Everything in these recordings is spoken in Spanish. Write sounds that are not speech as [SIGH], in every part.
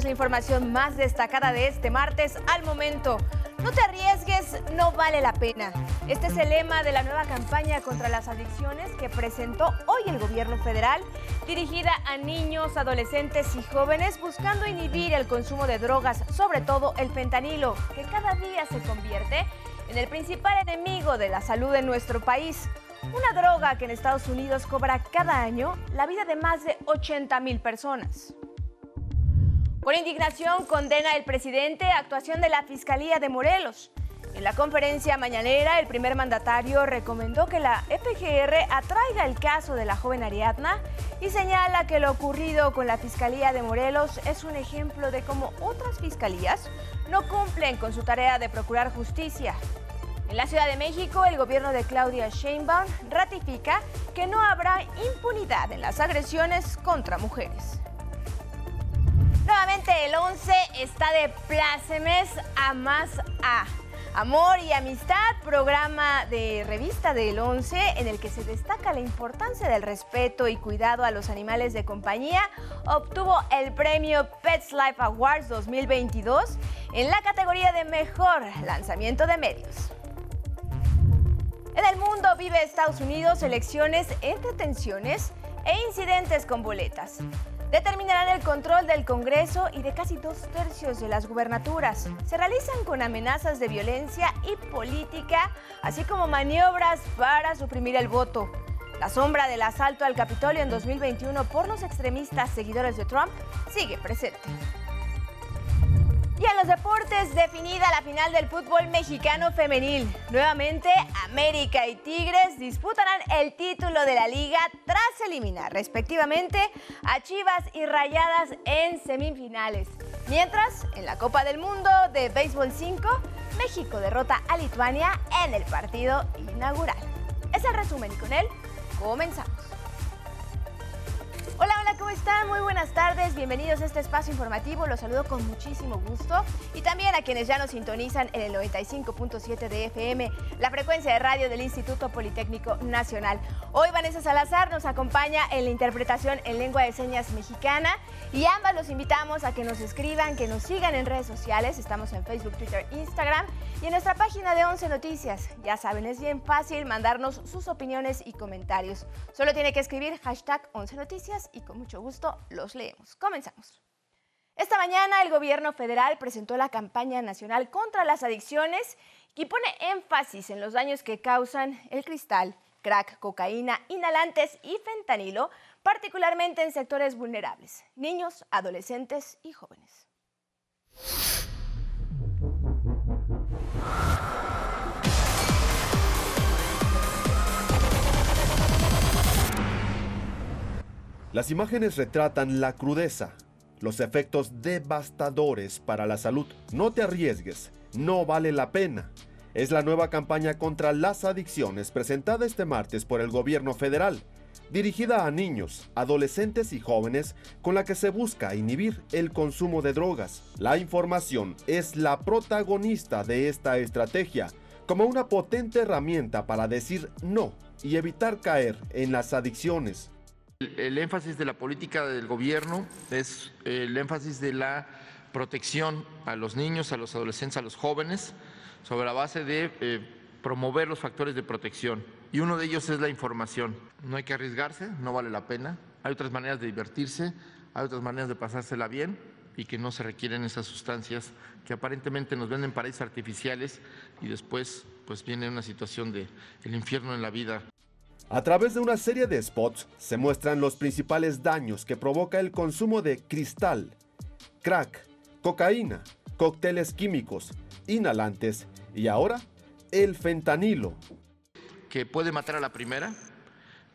es la información más destacada de este martes al momento. No te arriesgues, no vale la pena. Este es el lema de la nueva campaña contra las adicciones que presentó hoy el gobierno federal, dirigida a niños, adolescentes y jóvenes buscando inhibir el consumo de drogas, sobre todo el fentanilo, que cada día se convierte en el principal enemigo de la salud en nuestro país. Una droga que en Estados Unidos cobra cada año la vida de más de 80 mil personas. Por indignación condena el presidente actuación de la Fiscalía de Morelos. En la conferencia mañanera, el primer mandatario recomendó que la FGR atraiga el caso de la joven Ariadna y señala que lo ocurrido con la Fiscalía de Morelos es un ejemplo de cómo otras fiscalías no cumplen con su tarea de procurar justicia. En la Ciudad de México, el gobierno de Claudia Sheinbaum ratifica que no habrá impunidad en las agresiones contra mujeres. Nuevamente el 11 está de plácemes a más A. Amor y Amistad, programa de revista del 11 en el que se destaca la importancia del respeto y cuidado a los animales de compañía, obtuvo el premio Pets Life Awards 2022 en la categoría de Mejor Lanzamiento de Medios. En el mundo vive Estados Unidos elecciones entre tensiones e incidentes con boletas determinarán el control del Congreso y de casi dos tercios de las gubernaturas. Se realizan con amenazas de violencia y política, así como maniobras para suprimir el voto. La sombra del asalto al Capitolio en 2021 por los extremistas seguidores de Trump sigue presente. Y en los deportes, definida la final del fútbol mexicano femenil. Nuevamente, América y Tigres disputarán el título de la liga tras eliminar respectivamente a Chivas y Rayadas en semifinales. Mientras, en la Copa del Mundo de Béisbol 5, México derrota a Lituania en el partido inaugural. Es el resumen y con él comenzamos. ¿Cómo están? Muy buenas tardes, bienvenidos a este espacio informativo, los saludo con muchísimo gusto y también a quienes ya nos sintonizan en el 95.7 de FM, la frecuencia de radio del Instituto Politécnico Nacional. Hoy Vanessa Salazar nos acompaña en la interpretación en lengua de señas mexicana y ambas los invitamos a que nos escriban, que nos sigan en redes sociales, estamos en Facebook, Twitter, Instagram y en nuestra página de 11 Noticias. Ya saben, es bien fácil mandarnos sus opiniones y comentarios. Solo tiene que escribir hashtag 11 Noticias y con mucho gusto los leemos. Comenzamos. Esta mañana el gobierno federal presentó la campaña nacional contra las adicciones y pone énfasis en los daños que causan el cristal, crack, cocaína, inhalantes y fentanilo, particularmente en sectores vulnerables, niños, adolescentes y jóvenes. Las imágenes retratan la crudeza, los efectos devastadores para la salud. No te arriesgues, no vale la pena. Es la nueva campaña contra las adicciones presentada este martes por el gobierno federal, dirigida a niños, adolescentes y jóvenes con la que se busca inhibir el consumo de drogas. La información es la protagonista de esta estrategia, como una potente herramienta para decir no y evitar caer en las adicciones. El, énfasis de la política del gobierno es el énfasis de la protección a los niños, a los adolescentes, a los jóvenes, sobre la base de eh, promover los factores de protección. Y uno de ellos es la información. No hay que arriesgarse, no vale la pena. Hay otras maneras de divertirse, hay otras maneras de pasársela bien y que no se requieren esas sustancias que aparentemente nos venden paraísos artificiales y después pues viene una situación de el infierno en la vida. A través de una serie de spots se muestran los principales daños que provoca el consumo de cristal, crack, cocaína, cócteles químicos, inhalantes y ahora el fentanilo. Que puede matar a la primera,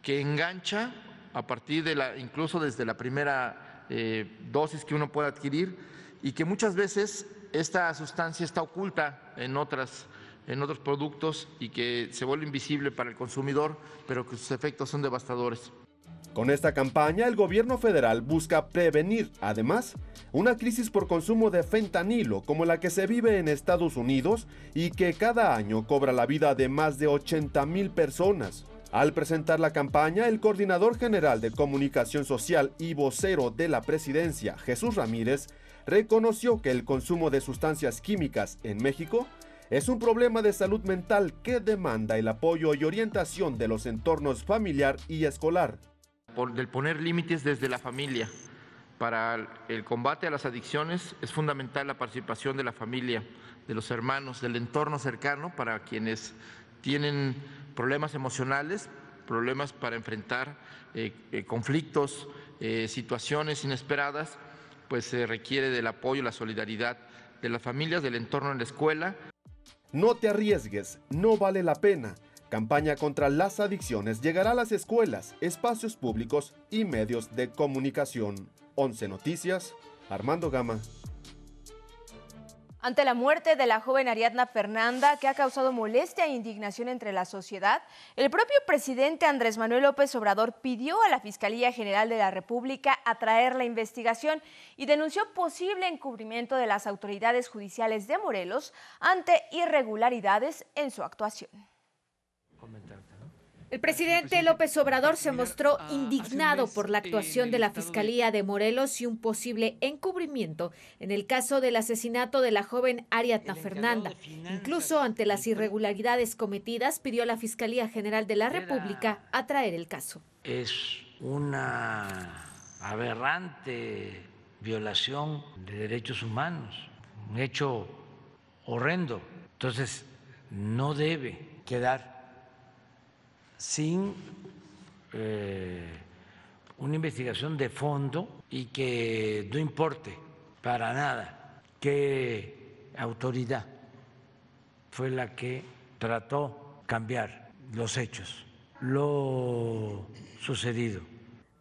que engancha a partir de la, incluso desde la primera eh, dosis que uno puede adquirir y que muchas veces esta sustancia está oculta en otras en otros productos y que se vuelve invisible para el consumidor, pero que sus efectos son devastadores. Con esta campaña, el gobierno federal busca prevenir, además, una crisis por consumo de fentanilo como la que se vive en Estados Unidos y que cada año cobra la vida de más de 80 mil personas. Al presentar la campaña, el coordinador general de comunicación social y vocero de la presidencia, Jesús Ramírez, reconoció que el consumo de sustancias químicas en México es un problema de salud mental que demanda el apoyo y orientación de los entornos familiar y escolar. Por, del poner límites desde la familia. Para el combate a las adicciones es fundamental la participación de la familia, de los hermanos, del entorno cercano para quienes tienen problemas emocionales, problemas para enfrentar eh, eh, conflictos, eh, situaciones inesperadas, pues se requiere del apoyo, la solidaridad de las familias, del entorno en la escuela. No te arriesgues, no vale la pena. Campaña contra las adicciones llegará a las escuelas, espacios públicos y medios de comunicación. 11 Noticias, Armando Gama. Ante la muerte de la joven Ariadna Fernanda, que ha causado molestia e indignación entre la sociedad, el propio presidente Andrés Manuel López Obrador pidió a la Fiscalía General de la República atraer la investigación y denunció posible encubrimiento de las autoridades judiciales de Morelos ante irregularidades en su actuación. El presidente López Obrador se mostró indignado por la actuación de la Fiscalía de Morelos y un posible encubrimiento en el caso del asesinato de la joven Ariadna Fernanda. Incluso ante las irregularidades cometidas, pidió a la Fiscalía General de la República atraer el caso. Es una aberrante violación de derechos humanos, un hecho horrendo. Entonces, no debe quedar sin eh, una investigación de fondo y que no importe para nada qué autoridad fue la que trató cambiar los hechos, lo sucedido.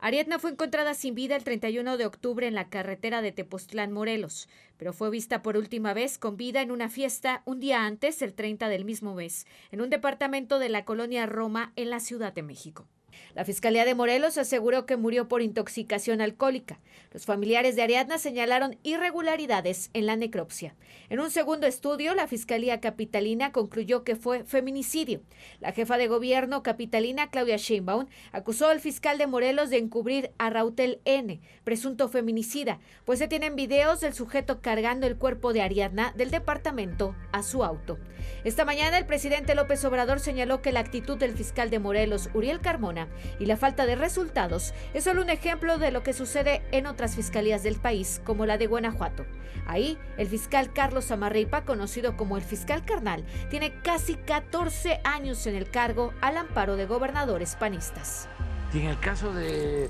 Ariadna fue encontrada sin vida el 31 de octubre en la carretera de Tepoztlán, Morelos, pero fue vista por última vez con vida en una fiesta un día antes, el 30 del mismo mes, en un departamento de la colonia Roma en la Ciudad de México. La Fiscalía de Morelos aseguró que murió por intoxicación alcohólica. Los familiares de Ariadna señalaron irregularidades en la necropsia. En un segundo estudio, la Fiscalía Capitalina concluyó que fue feminicidio. La jefa de gobierno capitalina, Claudia Sheinbaum, acusó al fiscal de Morelos de encubrir a Rautel N., presunto feminicida, pues se tienen videos del sujeto cargando el cuerpo de Ariadna del departamento a su auto. Esta mañana, el presidente López Obrador señaló que la actitud del fiscal de Morelos, Uriel Carmona, y la falta de resultados es solo un ejemplo de lo que sucede en otras fiscalías del país, como la de Guanajuato. Ahí, el fiscal Carlos Amarripa, conocido como el fiscal carnal, tiene casi 14 años en el cargo al amparo de gobernadores panistas. Y en el caso de,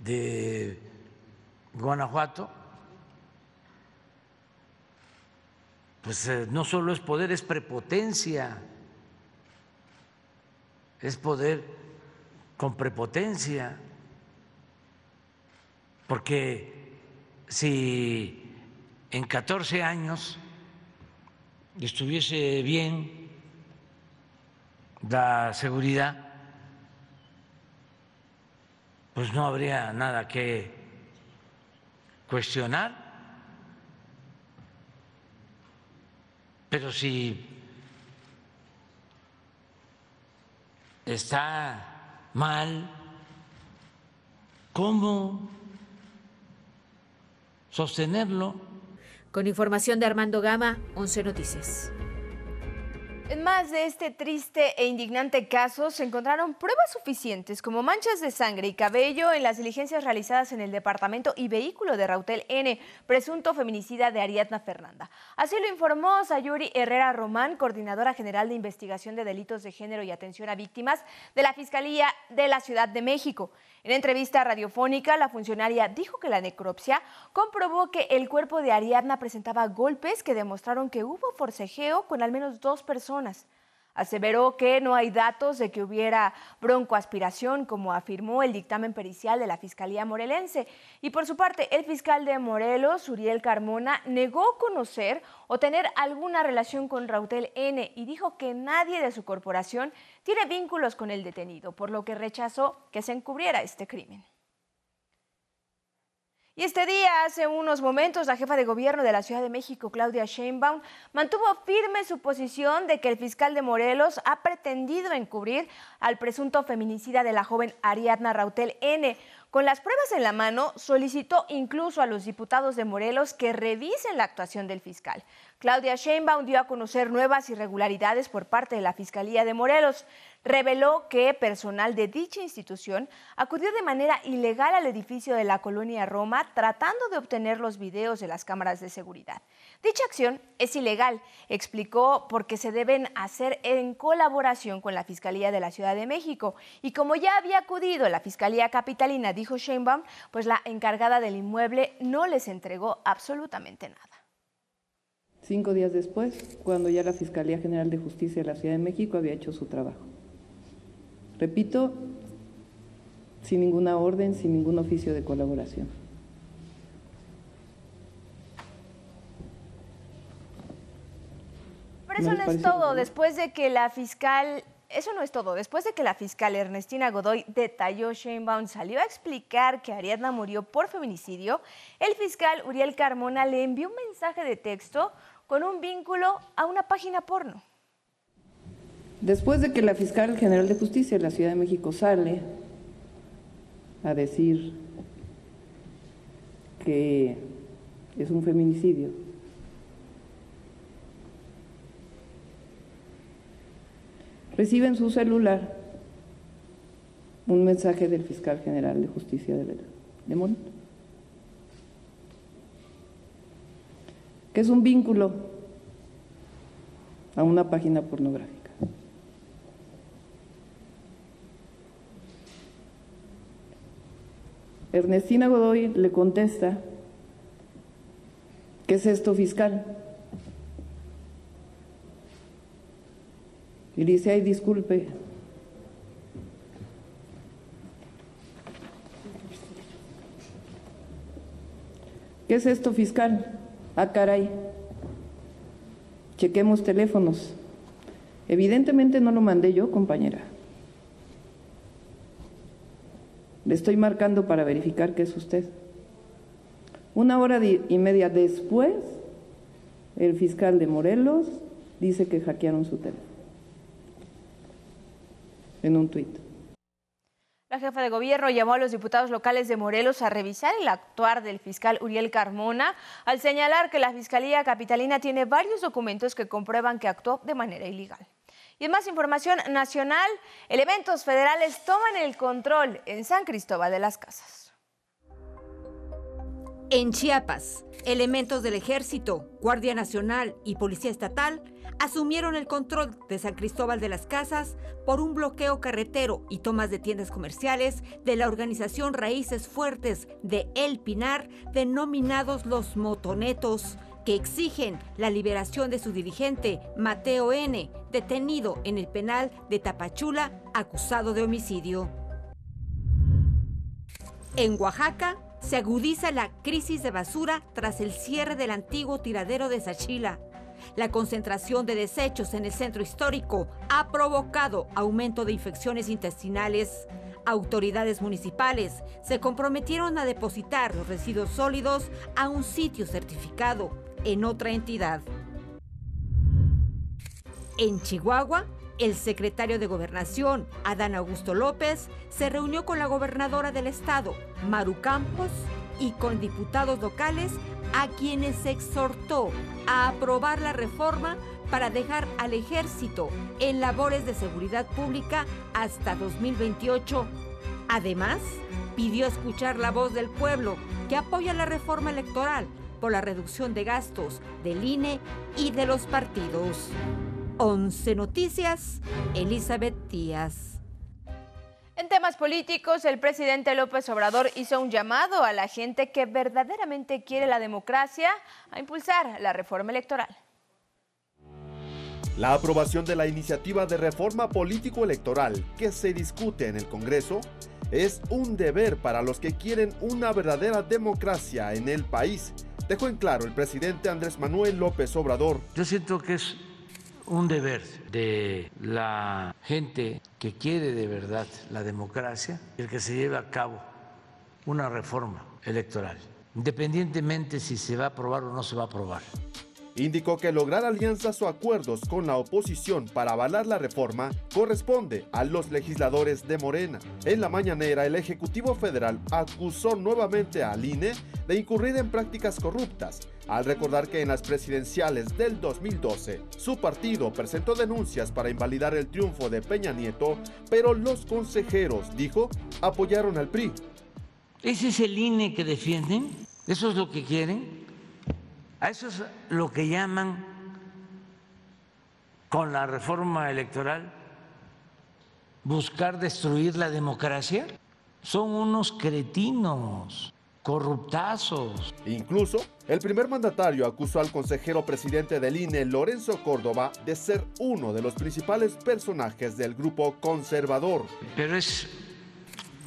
de Guanajuato, pues eh, no solo es poder, es prepotencia, es poder con prepotencia, porque si en 14 años estuviese bien la seguridad, pues no habría nada que cuestionar. Pero si está mal. ¿Cómo sostenerlo? Con información de Armando Gama, 11 Noticias. En más de este triste e indignante caso, se encontraron pruebas suficientes como manchas de sangre y cabello en las diligencias realizadas en el departamento y vehículo de Rautel N, presunto feminicida de Ariadna Fernanda. Así lo informó Sayuri Herrera Román, coordinadora general de investigación de delitos de género y atención a víctimas de la Fiscalía de la Ciudad de México. En entrevista radiofónica, la funcionaria dijo que la necropsia comprobó que el cuerpo de Ariadna presentaba golpes que demostraron que hubo forcejeo con al menos dos personas. Aseveró que no hay datos de que hubiera broncoaspiración, como afirmó el dictamen pericial de la Fiscalía Morelense. Y por su parte, el fiscal de Morelos, Uriel Carmona, negó conocer o tener alguna relación con Rautel N y dijo que nadie de su corporación tiene vínculos con el detenido, por lo que rechazó que se encubriera este crimen. Y este día, hace unos momentos, la jefa de gobierno de la Ciudad de México, Claudia Sheinbaum, mantuvo firme su posición de que el fiscal de Morelos ha pretendido encubrir al presunto feminicida de la joven Ariadna Rautel N. Con las pruebas en la mano, solicitó incluso a los diputados de Morelos que revisen la actuación del fiscal. Claudia Sheinbaum dio a conocer nuevas irregularidades por parte de la Fiscalía de Morelos. Reveló que personal de dicha institución acudió de manera ilegal al edificio de la colonia Roma tratando de obtener los videos de las cámaras de seguridad. Dicha acción es ilegal, explicó, porque se deben hacer en colaboración con la Fiscalía de la Ciudad de México. Y como ya había acudido la Fiscalía Capitalina, dijo Sheinbaum, pues la encargada del inmueble no les entregó absolutamente nada. Cinco días después, cuando ya la Fiscalía General de Justicia de la Ciudad de México había hecho su trabajo. Repito, sin ninguna orden, sin ningún oficio de colaboración. Pero eso no, es todo. Después de que la fiscal eso no es todo. Después de que la fiscal Ernestina Godoy detalló, Sheinbaum salió a explicar que Ariadna murió por feminicidio, el fiscal Uriel Carmona le envió un mensaje de texto con un vínculo a una página porno. Después de que la fiscal general de justicia de la Ciudad de México sale a decir que es un feminicidio, recibe en su celular un mensaje del fiscal general de justicia de, de Montt, que es un vínculo a una página pornográfica. Ernestina Godoy le contesta, ¿qué es esto fiscal? Y dice, ay, disculpe. ¿Qué es esto fiscal? Ah, caray. Chequemos teléfonos. Evidentemente no lo mandé yo, compañera. Estoy marcando para verificar que es usted. Una hora y media después, el fiscal de Morelos dice que hackearon su teléfono en un tuit. La jefa de gobierno llamó a los diputados locales de Morelos a revisar el actuar del fiscal Uriel Carmona al señalar que la Fiscalía Capitalina tiene varios documentos que comprueban que actuó de manera ilegal. Y en más información nacional, elementos federales toman el control en San Cristóbal de las Casas. En Chiapas, elementos del Ejército, Guardia Nacional y Policía Estatal asumieron el control de San Cristóbal de las Casas por un bloqueo carretero y tomas de tiendas comerciales de la organización Raíces Fuertes de El Pinar, denominados los motonetos, que exigen la liberación de su dirigente, Mateo N., detenido en el penal de Tapachula, acusado de homicidio. En Oaxaca, se agudiza la crisis de basura tras el cierre del antiguo tiradero de Sachila. La concentración de desechos en el centro histórico ha provocado aumento de infecciones intestinales. Autoridades municipales se comprometieron a depositar los residuos sólidos a un sitio certificado en otra entidad. En Chihuahua, el secretario de Gobernación, Adán Augusto López, se reunió con la gobernadora del estado, Maru Campos, y con diputados locales a quienes exhortó a aprobar la reforma para dejar al ejército en labores de seguridad pública hasta 2028. Además, pidió escuchar la voz del pueblo que apoya la reforma electoral por la reducción de gastos del INE y de los partidos. 11 Noticias, Elizabeth Díaz. En temas políticos, el presidente López Obrador hizo un llamado a la gente que verdaderamente quiere la democracia a impulsar la reforma electoral. La aprobación de la iniciativa de reforma político-electoral que se discute en el Congreso es un deber para los que quieren una verdadera democracia en el país, dejó en claro el presidente Andrés Manuel López Obrador. Yo siento que es un deber de la gente que quiere de verdad la democracia el que se lleve a cabo una reforma electoral, independientemente si se va a aprobar o no se va a aprobar. Indicó que lograr alianzas o acuerdos con la oposición para avalar la reforma corresponde a los legisladores de Morena. En la mañanera, el Ejecutivo Federal acusó nuevamente al INE de incurrir en prácticas corruptas, al recordar que en las presidenciales del 2012 su partido presentó denuncias para invalidar el triunfo de Peña Nieto, pero los consejeros, dijo, apoyaron al PRI. ¿Ese es el INE que defienden? ¿Eso es lo que quieren? A eso es lo que llaman con la reforma electoral buscar destruir la democracia. Son unos cretinos, corruptazos. Incluso, el primer mandatario acusó al consejero presidente del INE, Lorenzo Córdoba, de ser uno de los principales personajes del grupo conservador. Pero es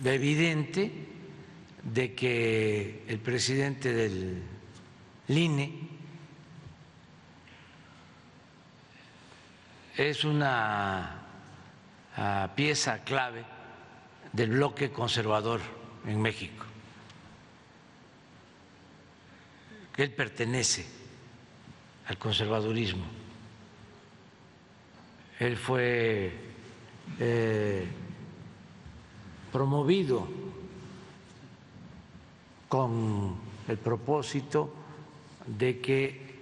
evidente de que el presidente del INE es una ah, pieza clave del bloque conservador en México. Él pertenece al conservadurismo. Él fue eh, promovido con el propósito de que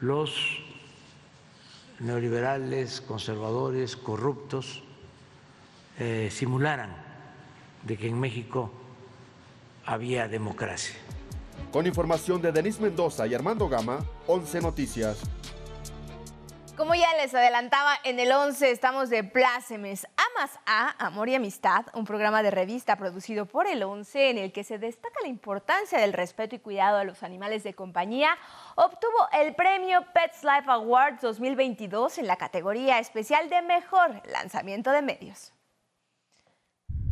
los neoliberales, conservadores, corruptos, eh, simularan de que en México había democracia. Con información de Denis Mendoza y Armando Gama, 11 Noticias. Como ya les adelantaba, en el 11 estamos de plácemes. A Amor y Amistad, un programa de revista producido por el 11 en el que se destaca la importancia del respeto y cuidado a los animales de compañía, obtuvo el premio Pets Life Awards 2022 en la categoría especial de Mejor Lanzamiento de Medios.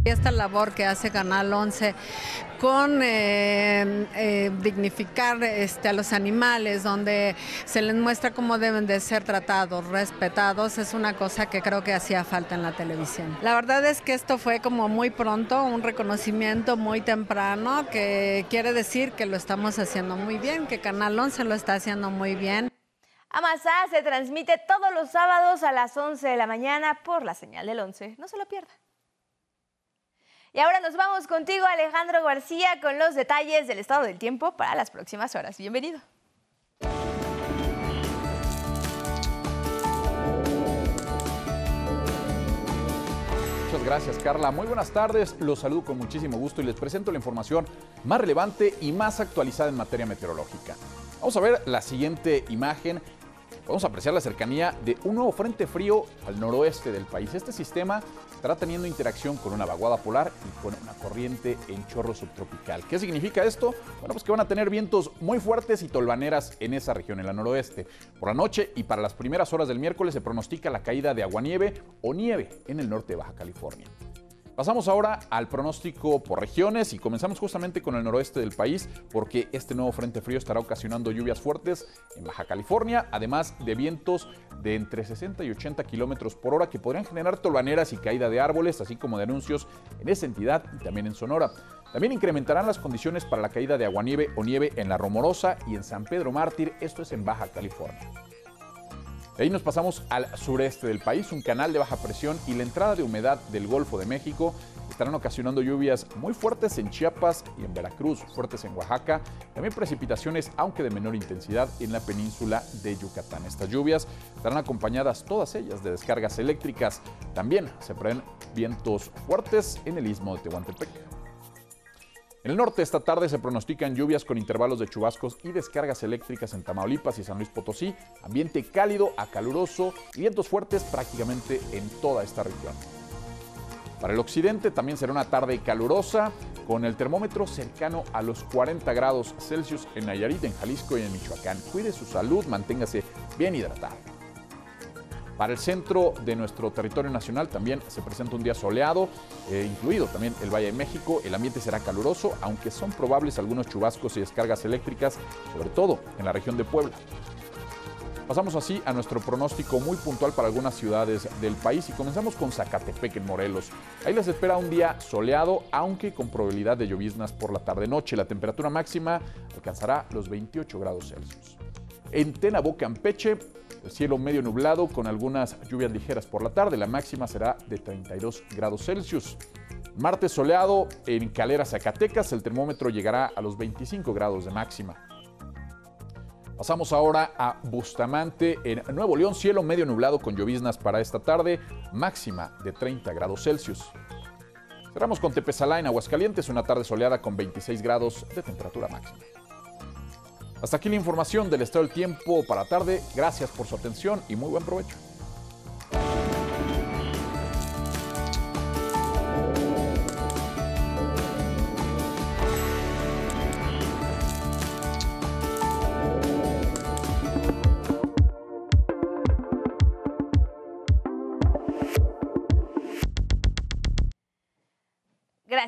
Esta labor que hace Canal 11 con eh, eh, dignificar este, a los animales, donde se les muestra cómo deben de ser tratados, respetados, es una cosa que creo que hacía falta en la televisión. La verdad es que esto fue como muy pronto, un reconocimiento muy temprano, que quiere decir que lo estamos haciendo muy bien, que Canal 11 lo está haciendo muy bien. Amasá se transmite todos los sábados a las 11 de la mañana por la señal del 11. No se lo pierda. Y ahora nos vamos contigo, Alejandro García, con los detalles del estado del tiempo para las próximas horas. Bienvenido. Muchas gracias, Carla. Muy buenas tardes. Los saludo con muchísimo gusto y les presento la información más relevante y más actualizada en materia meteorológica. Vamos a ver la siguiente imagen Vamos a apreciar la cercanía de un nuevo frente frío al noroeste del país. Este sistema estará teniendo interacción con una vaguada polar y con una corriente en chorro subtropical. ¿Qué significa esto? Bueno, pues que van a tener vientos muy fuertes y tolvaneras en esa región, en la noroeste. Por la noche y para las primeras horas del miércoles se pronostica la caída de aguanieve o nieve en el norte de Baja California. Pasamos ahora al pronóstico por regiones y comenzamos justamente con el noroeste del país porque este nuevo frente frío estará ocasionando lluvias fuertes en Baja California, además de vientos de entre 60 y 80 kilómetros por hora que podrían generar tolvaneras y caída de árboles, así como de anuncios en esa entidad y también en Sonora. También incrementarán las condiciones para la caída de aguanieve o nieve en La Romorosa y en San Pedro Mártir, esto es en Baja California. De ahí nos pasamos al sureste del país, un canal de baja presión y la entrada de humedad del Golfo de México estarán ocasionando lluvias muy fuertes en Chiapas y en Veracruz, fuertes en Oaxaca, también precipitaciones, aunque de menor intensidad, en la península de Yucatán. Estas lluvias estarán acompañadas todas ellas de descargas eléctricas. También se prevén vientos fuertes en el istmo de Tehuantepec. En el norte esta tarde se pronostican lluvias con intervalos de chubascos y descargas eléctricas en Tamaulipas y San Luis Potosí, ambiente cálido a caluroso y vientos fuertes prácticamente en toda esta región. Para el occidente también será una tarde calurosa con el termómetro cercano a los 40 grados Celsius en Nayarit, en Jalisco y en Michoacán. Cuide su salud, manténgase bien hidratado. Para el centro de nuestro territorio nacional también se presenta un día soleado, eh, incluido también el Valle de México. El ambiente será caluroso, aunque son probables algunos chubascos y descargas eléctricas, sobre todo en la región de Puebla. Pasamos así a nuestro pronóstico muy puntual para algunas ciudades del país y comenzamos con Zacatepec en Morelos. Ahí les espera un día soleado, aunque con probabilidad de lloviznas por la tarde-noche. La temperatura máxima alcanzará los 28 grados Celsius. En Tenabo, Campeche, cielo medio nublado con algunas lluvias ligeras por la tarde. La máxima será de 32 grados Celsius. Martes soleado en Calera, Zacatecas. El termómetro llegará a los 25 grados de máxima. Pasamos ahora a Bustamante en Nuevo León, cielo medio nublado con lloviznas para esta tarde, máxima de 30 grados Celsius. Cerramos con Tepezalá en Aguascalientes, una tarde soleada con 26 grados de temperatura máxima. Hasta aquí la información del estado del tiempo para tarde. Gracias por su atención y muy buen provecho.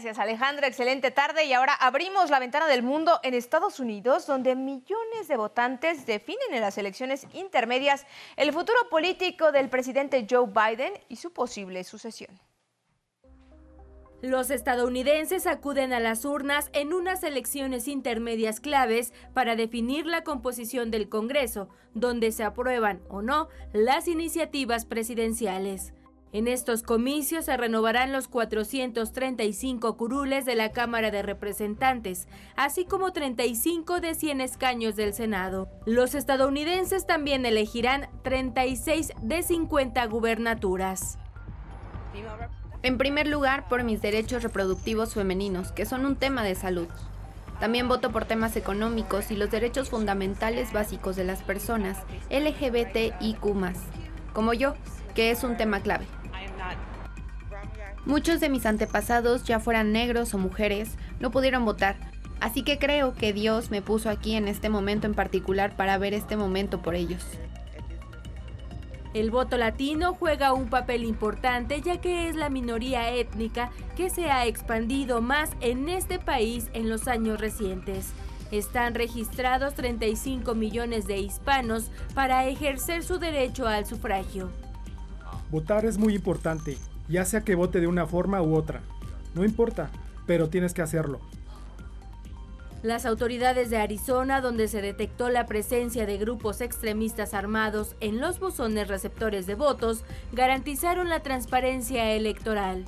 Gracias Alejandro, excelente tarde y ahora abrimos la ventana del mundo en Estados Unidos donde millones de votantes definen en las elecciones intermedias el futuro político del presidente Joe Biden y su posible sucesión. Los estadounidenses acuden a las urnas en unas elecciones intermedias claves para definir la composición del Congreso, donde se aprueban o no las iniciativas presidenciales. En estos comicios se renovarán los 435 curules de la Cámara de Representantes, así como 35 de 100 escaños del Senado. Los estadounidenses también elegirán 36 de 50 gubernaturas. En primer lugar, por mis derechos reproductivos femeninos, que son un tema de salud. También voto por temas económicos y los derechos fundamentales básicos de las personas LGBTIQ, como yo, que es un tema clave. Muchos de mis antepasados, ya fueran negros o mujeres, no pudieron votar, así que creo que Dios me puso aquí en este momento en particular para ver este momento por ellos. El voto latino juega un papel importante ya que es la minoría étnica que se ha expandido más en este país en los años recientes. Están registrados 35 millones de hispanos para ejercer su derecho al sufragio. Votar es muy importante ya sea que vote de una forma u otra. No importa, pero tienes que hacerlo. Las autoridades de Arizona, donde se detectó la presencia de grupos extremistas armados en los buzones receptores de votos, garantizaron la transparencia electoral.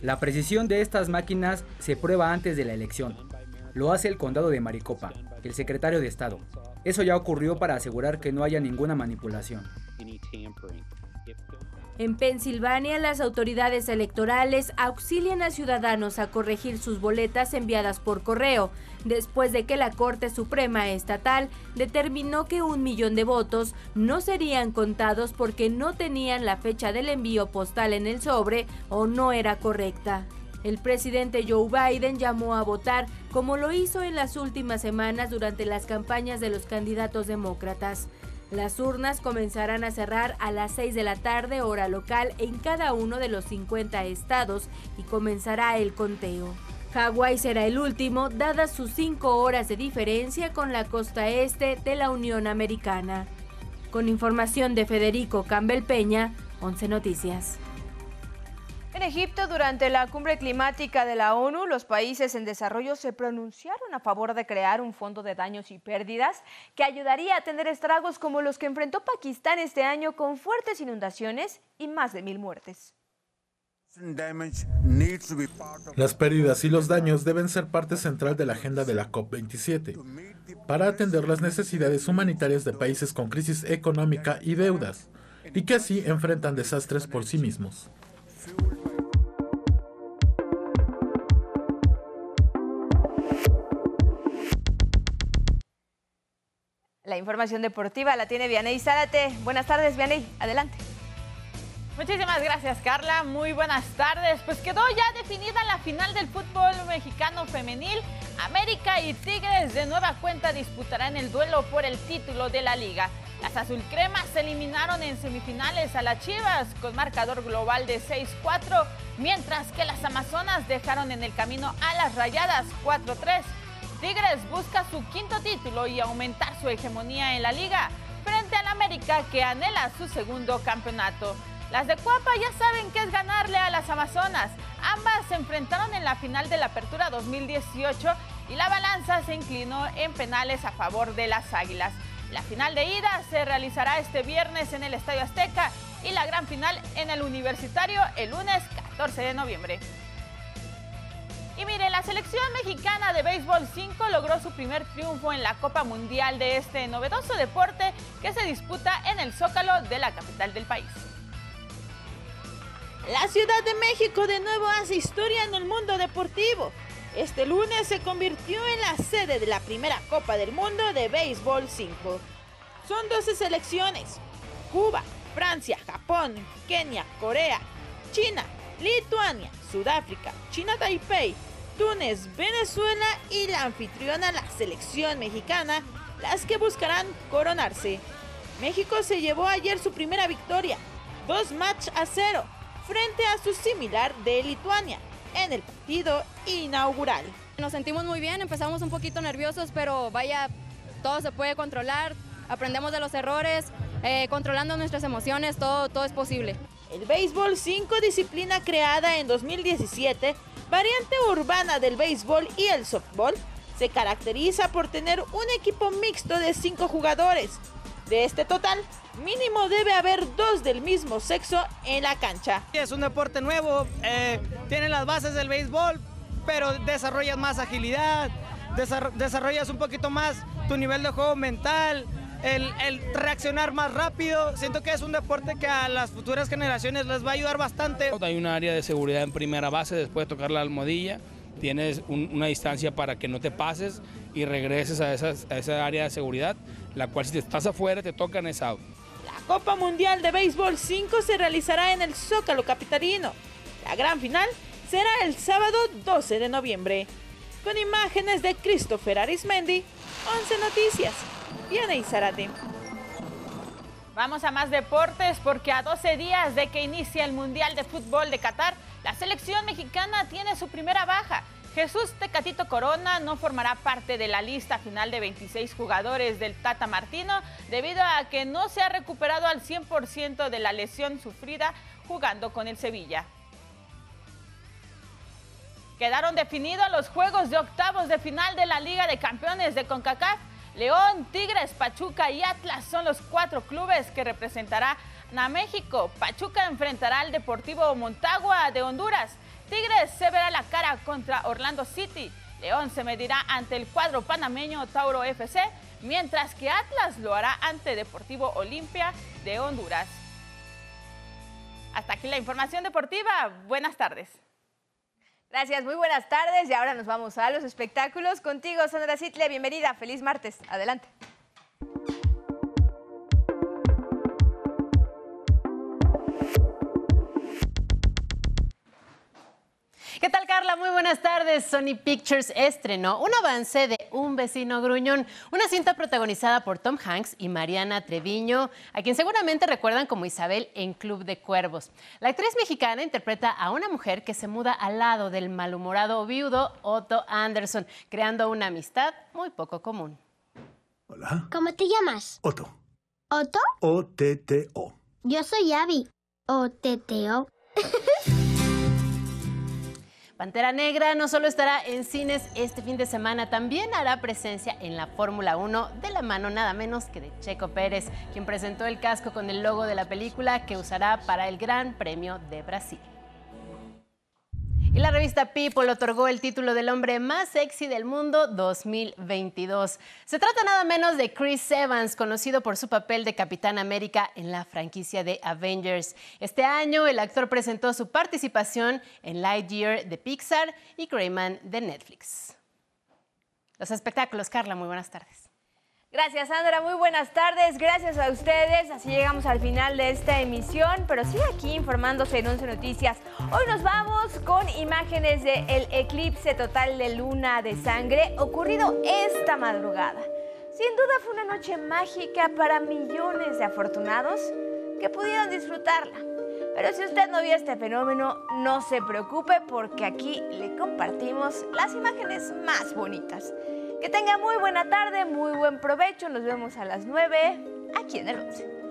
La precisión de estas máquinas se prueba antes de la elección. Lo hace el condado de Maricopa, el secretario de Estado. Eso ya ocurrió para asegurar que no haya ninguna manipulación. En Pensilvania, las autoridades electorales auxilian a ciudadanos a corregir sus boletas enviadas por correo, después de que la Corte Suprema Estatal determinó que un millón de votos no serían contados porque no tenían la fecha del envío postal en el sobre o no era correcta. El presidente Joe Biden llamó a votar como lo hizo en las últimas semanas durante las campañas de los candidatos demócratas. Las urnas comenzarán a cerrar a las 6 de la tarde hora local en cada uno de los 50 estados y comenzará el conteo. Hawái será el último, dadas sus 5 horas de diferencia con la costa este de la Unión Americana. Con información de Federico Campbell Peña, 11 Noticias. En Egipto, durante la cumbre climática de la ONU, los países en desarrollo se pronunciaron a favor de crear un fondo de daños y pérdidas que ayudaría a tener estragos como los que enfrentó Pakistán este año con fuertes inundaciones y más de mil muertes. Las pérdidas y los daños deben ser parte central de la agenda de la COP27 para atender las necesidades humanitarias de países con crisis económica y deudas, y que así enfrentan desastres por sí mismos. La información deportiva la tiene Vianey Zárate. Buenas tardes, Vianey. Adelante. Muchísimas gracias, Carla. Muy buenas tardes. Pues quedó ya definida la final del fútbol mexicano femenil. América y Tigres de nueva cuenta disputarán el duelo por el título de la liga. Las azulcremas se eliminaron en semifinales a las Chivas con marcador global de 6-4, mientras que las Amazonas dejaron en el camino a las Rayadas 4-3. Tigres busca su quinto título y aumentar su hegemonía en la liga frente al América que anhela su segundo campeonato. Las de Cuapa ya saben qué es ganarle a las Amazonas. Ambas se enfrentaron en la final de la Apertura 2018 y la balanza se inclinó en penales a favor de las Águilas. La final de ida se realizará este viernes en el Estadio Azteca y la gran final en el Universitario el lunes 14 de noviembre. Y mire, la selección mexicana de béisbol 5 logró su primer triunfo en la Copa Mundial de este novedoso deporte que se disputa en el Zócalo de la capital del país. La Ciudad de México de nuevo hace historia en el mundo deportivo. Este lunes se convirtió en la sede de la primera Copa del Mundo de Béisbol 5. Son 12 selecciones. Cuba, Francia, Japón, Kenia, Corea, China, Lituania, Sudáfrica, China Taipei, Túnez, Venezuela y la anfitriona la selección mexicana, las que buscarán coronarse. México se llevó ayer su primera victoria, dos match a cero, frente a su similar de Lituania, en el partido inaugural. Nos sentimos muy bien, empezamos un poquito nerviosos, pero vaya, todo se puede controlar, aprendemos de los errores, eh, controlando nuestras emociones, todo, todo es posible. El béisbol 5, disciplina creada en 2017, variante urbana del béisbol y el softball, se caracteriza por tener un equipo mixto de 5 jugadores. De este total, mínimo debe haber dos del mismo sexo en la cancha. Es un deporte nuevo, eh, tiene las bases del béisbol, pero desarrollas más agilidad, desarrollas un poquito más tu nivel de juego mental, el, reaccionar más rápido. Siento que es un deporte que a las futuras generaciones les va a ayudar bastante. Hay un área de seguridad en primera base después de tocar la almohadilla. Tienes una distancia para que no te pases y regreses a, a esa área de seguridad, la cual si estás afuera te tocan esa out. La Copa Mundial de Béisbol 5 se realizará en el Zócalo Capitalino. La gran final será el sábado 12 de noviembre. Con imágenes de Christopher Arismendi, 11 Noticias. Viene Zarate. Vamos a más deportes porque a 12 días de que inicia el Mundial de Fútbol de Qatar, la selección mexicana tiene su primera baja. Jesús Tecatito Corona no formará parte de la lista final de 26 jugadores del Tata Martino debido a que no se ha recuperado al 100% de la lesión sufrida jugando con el Sevilla. Quedaron definidos los juegos de octavos de final de la Liga de Campeones de CONCACAF León, Tigres, Pachuca y Atlas son los cuatro clubes que representarán a México. Pachuca enfrentará al Deportivo Montagua de Honduras. Tigres se verá la cara contra Orlando City. León se medirá ante el cuadro panameño Tauro FC, mientras que Atlas lo hará ante Deportivo Olimpia de Honduras. Hasta aquí la información deportiva. Buenas tardes. Gracias, muy buenas tardes y ahora nos vamos a los espectáculos. Contigo, Sandra Sitle, bienvenida, feliz martes, adelante. ¿Qué tal, Carla? Muy buenas tardes. Sony Pictures estrenó un avance de Un vecino gruñón, una cinta protagonizada por Tom Hanks y Mariana Treviño, a quien seguramente recuerdan como Isabel en Club de Cuervos. La actriz mexicana interpreta a una mujer que se muda al lado del malhumorado viudo Otto Anderson, creando una amistad muy poco común. Hola. ¿Cómo te llamas? Otto. ¿Otto? O-T-T-O. Yo soy Abby. O-T-T-O. [LAUGHS] Pantera Negra no solo estará en cines este fin de semana, también hará presencia en la Fórmula 1 de la mano nada menos que de Checo Pérez, quien presentó el casco con el logo de la película que usará para el Gran Premio de Brasil. Y la revista People otorgó el título del hombre más sexy del mundo 2022. Se trata nada menos de Chris Evans, conocido por su papel de Capitán América en la franquicia de Avengers. Este año el actor presentó su participación en Lightyear de Pixar y Greyman de Netflix. Los espectáculos, Carla, muy buenas tardes. Gracias, Sandra. Muy buenas tardes. Gracias a ustedes. Así llegamos al final de esta emisión, pero sigue aquí informándose en 11 Noticias. Hoy nos vamos con imágenes del eclipse total de luna de sangre ocurrido esta madrugada. Sin duda fue una noche mágica para millones de afortunados que pudieron disfrutarla. Pero si usted no vio este fenómeno, no se preocupe porque aquí le compartimos las imágenes más bonitas. Que tenga muy buena tarde, muy buen provecho. Nos vemos a las 9 aquí en el 11.